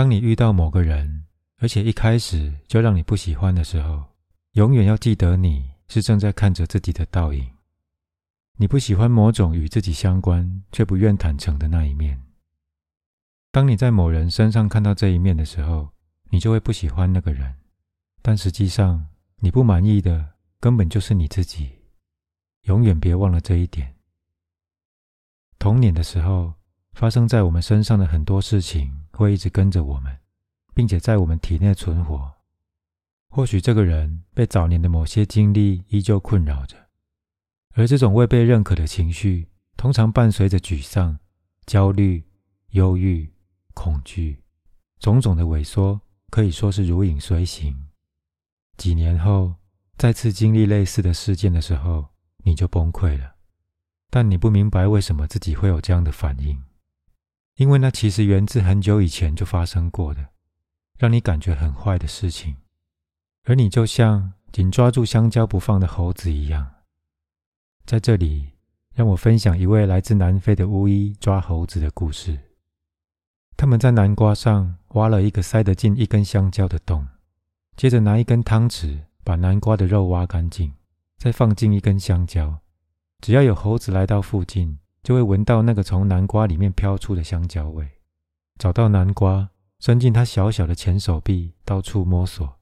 当你遇到某个人，而且一开始就让你不喜欢的时候，永远要记得你是正在看着自己的倒影。你不喜欢某种与自己相关却不愿坦诚的那一面。当你在某人身上看到这一面的时候，你就会不喜欢那个人。但实际上，你不满意的根本就是你自己。永远别忘了这一点。童年的时候发生在我们身上的很多事情，会一直跟着我们，并且在我们体内存活。或许这个人被早年的某些经历依旧困扰着，而这种未被认可的情绪，通常伴随着沮丧、焦虑、忧郁、恐惧，种种的萎缩，可以说是如影随形。几年后，再次经历类似的事件的时候，你就崩溃了。但你不明白为什么自己会有这样的反应，因为那其实源自很久以前就发生过的，让你感觉很坏的事情。而你就像紧抓住香蕉不放的猴子一样，在这里，让我分享一位来自南非的巫医抓猴子的故事。他们在南瓜上挖了一个塞得进一根香蕉的洞，接着拿一根汤匙把南瓜的肉挖干净，再放进一根香蕉。只要有猴子来到附近，就会闻到那个从南瓜里面飘出的香蕉味，找到南瓜，伸进他小小的前手臂，到处摸索。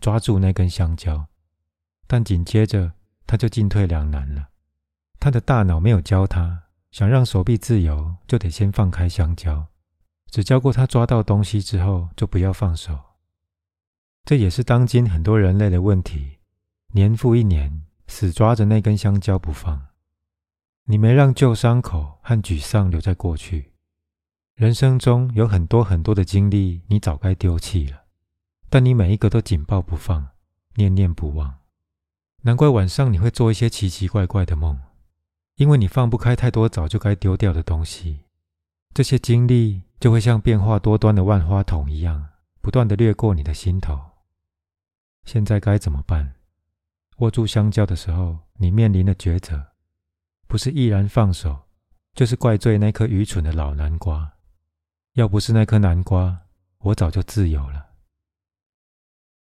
抓住那根香蕉，但紧接着他就进退两难了。他的大脑没有教他，想让手臂自由，就得先放开香蕉；只教过他抓到东西之后就不要放手。这也是当今很多人类的问题：年复一年，死抓着那根香蕉不放。你没让旧伤口和沮丧留在过去。人生中有很多很多的经历，你早该丢弃了。但你每一个都紧抱不放，念念不忘，难怪晚上你会做一些奇奇怪怪的梦，因为你放不开太多早就该丢掉的东西。这些经历就会像变化多端的万花筒一样，不断的掠过你的心头。现在该怎么办？握住香蕉的时候，你面临的抉择，不是毅然放手，就是怪罪那颗愚蠢的老南瓜。要不是那颗南瓜，我早就自由了。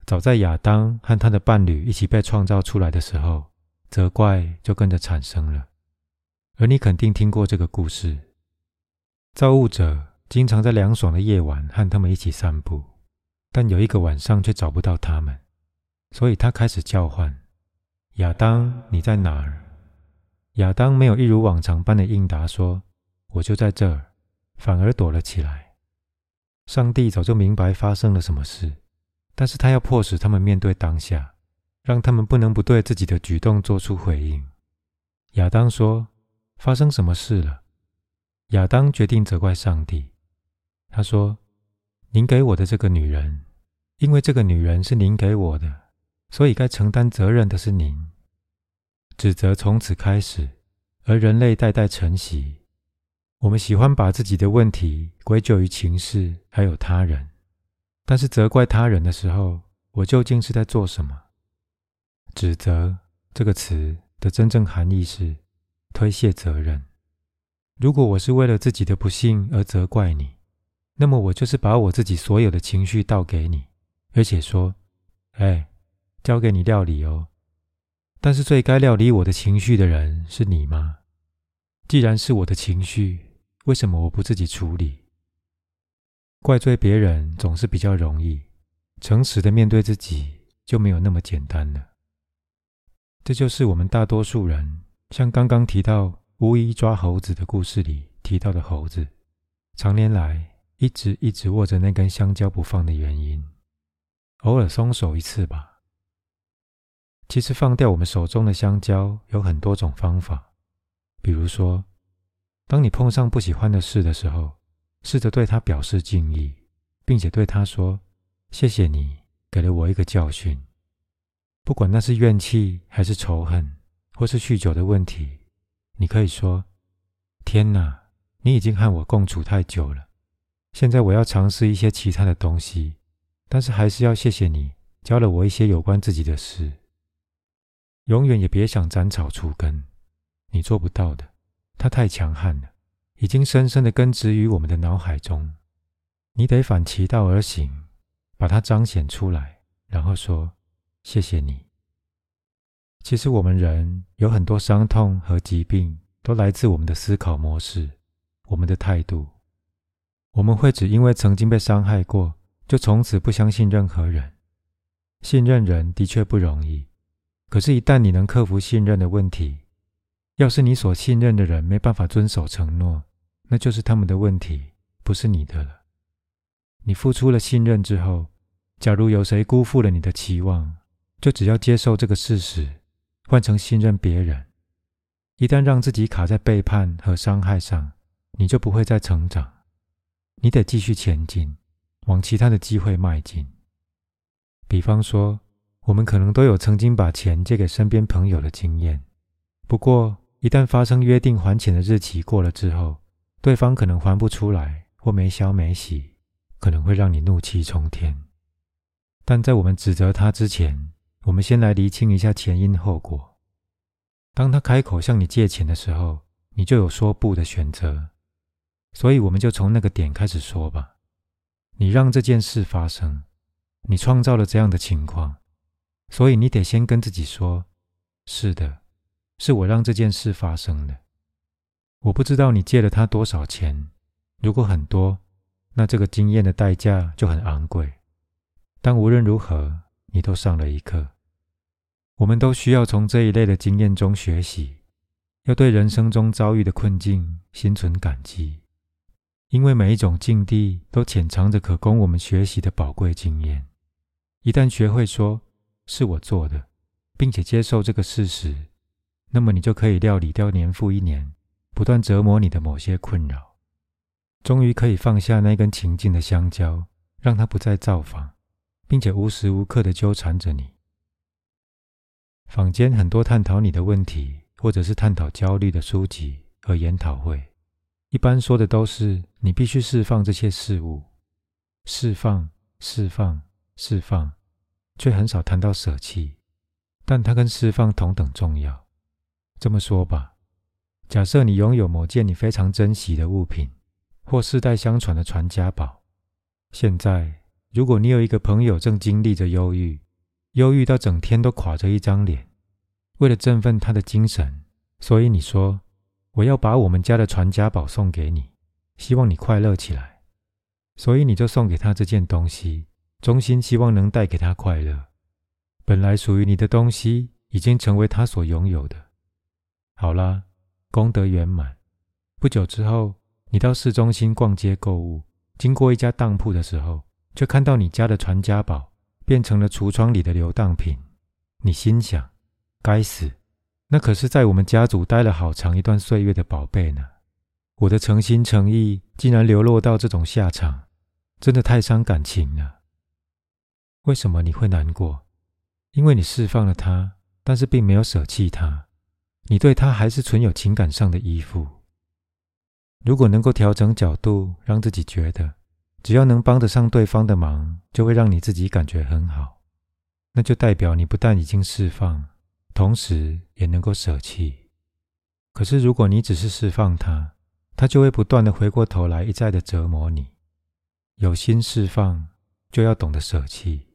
早在亚当和他的伴侣一起被创造出来的时候，责怪就跟着产生了。而你肯定听过这个故事：造物者经常在凉爽的夜晚和他们一起散步，但有一个晚上却找不到他们，所以他开始叫唤：“亚当，你在哪儿？”亚当没有一如往常般的应答说：“我就在这儿。”反而躲了起来。上帝早就明白发生了什么事。但是他要迫使他们面对当下，让他们不能不对自己的举动做出回应。亚当说：“发生什么事了？”亚当决定责怪上帝。他说：“您给我的这个女人，因为这个女人是您给我的，所以该承担责任的是您。”指责从此开始，而人类代代承袭。我们喜欢把自己的问题归咎于情势，还有他人。但是责怪他人的时候，我究竟是在做什么？指责这个词的真正含义是推卸责任。如果我是为了自己的不幸而责怪你，那么我就是把我自己所有的情绪倒给你，而且说：“哎，交给你料理哦。”但是最该料理我的情绪的人是你吗？既然是我的情绪，为什么我不自己处理？怪罪别人总是比较容易，诚实的面对自己就没有那么简单了。这就是我们大多数人，像刚刚提到巫医抓猴子的故事里提到的猴子，常年来一直一直握着那根香蕉不放的原因。偶尔松手一次吧。其实放掉我们手中的香蕉有很多种方法，比如说，当你碰上不喜欢的事的时候。试着对他表示敬意，并且对他说：“谢谢你给了我一个教训。”不管那是怨气还是仇恨，或是酗酒的问题，你可以说：“天哪，你已经和我共处太久了，现在我要尝试一些其他的东西，但是还是要谢谢你教了我一些有关自己的事。”永远也别想斩草除根，你做不到的，它太强悍了。已经深深的根植于我们的脑海中。你得反其道而行，把它彰显出来，然后说：“谢谢你。”其实我们人有很多伤痛和疾病，都来自我们的思考模式、我们的态度。我们会只因为曾经被伤害过，就从此不相信任何人。信任人的确不容易，可是，一旦你能克服信任的问题，要是你所信任的人没办法遵守承诺，那就是他们的问题，不是你的了。你付出了信任之后，假如有谁辜负了你的期望，就只要接受这个事实。换成信任别人，一旦让自己卡在背叛和伤害上，你就不会再成长。你得继续前进，往其他的机会迈进。比方说，我们可能都有曾经把钱借给身边朋友的经验。不过，一旦发生约定还钱的日期过了之后，对方可能还不出来或没消没息，可能会让你怒气冲天。但在我们指责他之前，我们先来厘清一下前因后果。当他开口向你借钱的时候，你就有说不的选择。所以，我们就从那个点开始说吧。你让这件事发生，你创造了这样的情况，所以你得先跟自己说：“是的，是我让这件事发生的。”我不知道你借了他多少钱，如果很多，那这个经验的代价就很昂贵。但无论如何，你都上了一课。我们都需要从这一类的经验中学习，要对人生中遭遇的困境心存感激，因为每一种境地都潜藏着可供我们学习的宝贵经验。一旦学会说“是我做的”，并且接受这个事实，那么你就可以料理掉年复一年不断折磨你的某些困扰，终于可以放下那根情境的香蕉，让它不再造访。并且无时无刻的纠缠着你。坊间很多探讨你的问题，或者是探讨焦虑的书籍和研讨会，一般说的都是你必须释放这些事物，释放、释放、释放，却很少谈到舍弃。但它跟释放同等重要。这么说吧，假设你拥有某件你非常珍惜的物品，或世代相传的传家宝，现在。如果你有一个朋友正经历着忧郁，忧郁到整天都垮着一张脸，为了振奋他的精神，所以你说我要把我们家的传家宝送给你，希望你快乐起来，所以你就送给他这件东西，衷心希望能带给他快乐。本来属于你的东西已经成为他所拥有的。好啦，功德圆满。不久之后，你到市中心逛街购物，经过一家当铺的时候。却看到你家的传家宝变成了橱窗里的流当品，你心想：该死，那可是在我们家族待了好长一段岁月的宝贝呢！我的诚心诚意竟然流落到这种下场，真的太伤感情了。为什么你会难过？因为你释放了他，但是并没有舍弃他，你对他还是存有情感上的依附。如果能够调整角度，让自己觉得。只要能帮得上对方的忙，就会让你自己感觉很好。那就代表你不但已经释放，同时也能够舍弃。可是如果你只是释放他，他就会不断的回过头来，一再的折磨你。有心释放，就要懂得舍弃。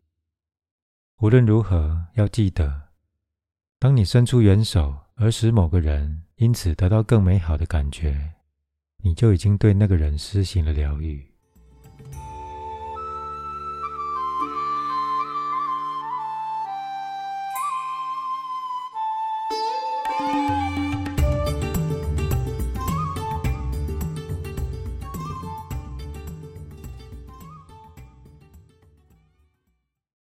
无论如何，要记得，当你伸出援手，而使某个人因此得到更美好的感觉，你就已经对那个人施行了疗愈。